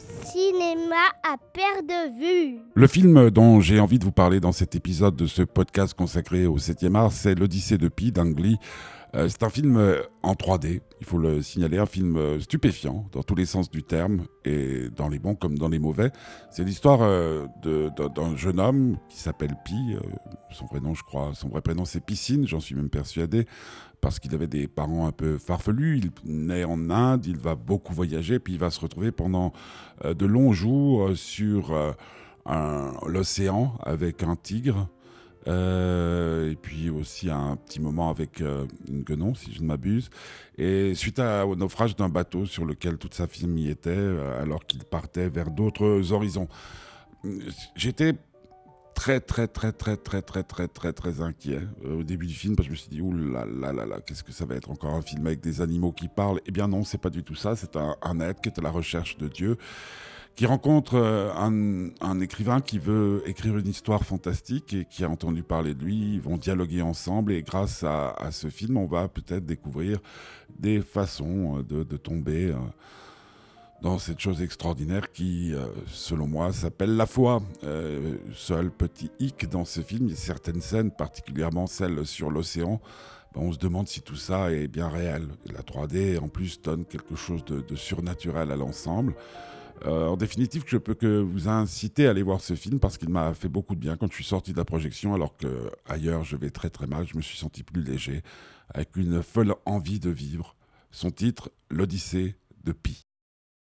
cinéma à perte de vue. Le film dont j'ai envie de vous parler dans cet épisode de ce podcast consacré au 7e art, c'est L'Odyssée de Pi d'Ang Lee. Euh, c'est un film euh, en 3D, il faut le signaler, un film euh, stupéfiant dans tous les sens du terme, et dans les bons comme dans les mauvais. C'est l'histoire d'un jeune homme qui s'appelle Pi, son vrai nom je crois, son vrai prénom c'est Piscine, j'en suis même persuadé, parce qu'il avait des parents un peu farfelus, il naît en Inde, il va beaucoup voyager, puis il va se retrouver pendant de longs jours sur l'océan avec un tigre. Euh, et puis aussi un petit moment avec euh, une guenon, si je ne m'abuse. Et suite au naufrage d'un bateau sur lequel toute sa famille était, euh, alors qu'il partait vers d'autres horizons. J'étais très très très très très très très très très inquiet au début du film parce que je me suis dit ouh là là là là qu'est-ce que ça va être encore un film avec des animaux qui parlent? Eh bien non, c'est pas du tout ça. C'est un être qui est à la recherche de Dieu qui rencontre euh, un, écrivain qui veut écrire une histoire fantastique et qui a entendu parler de lui. Ils vont dialoguer ensemble et grâce à, ce film, on va peut-être découvrir des façons euh, de, tomber euh, dans cette chose extraordinaire qui, selon moi, s'appelle la foi. seul petit hic dans ce film, il y a certaines scènes, particulièrement celles sur l'océan, ben, on se demande si tout ça est bien réel. La 3D, en plus, donne quelque chose de surnaturel à l'ensemble. Euh, en définitive, je peux que vous inciter à aller voir ce film parce qu'il m'a fait beaucoup de bien quand je suis sorti de la projection, alors que ailleurs je vais très très mal. Je me suis senti plus léger, avec une folle envie de vivre. Son titre, L'Odyssée de Pi.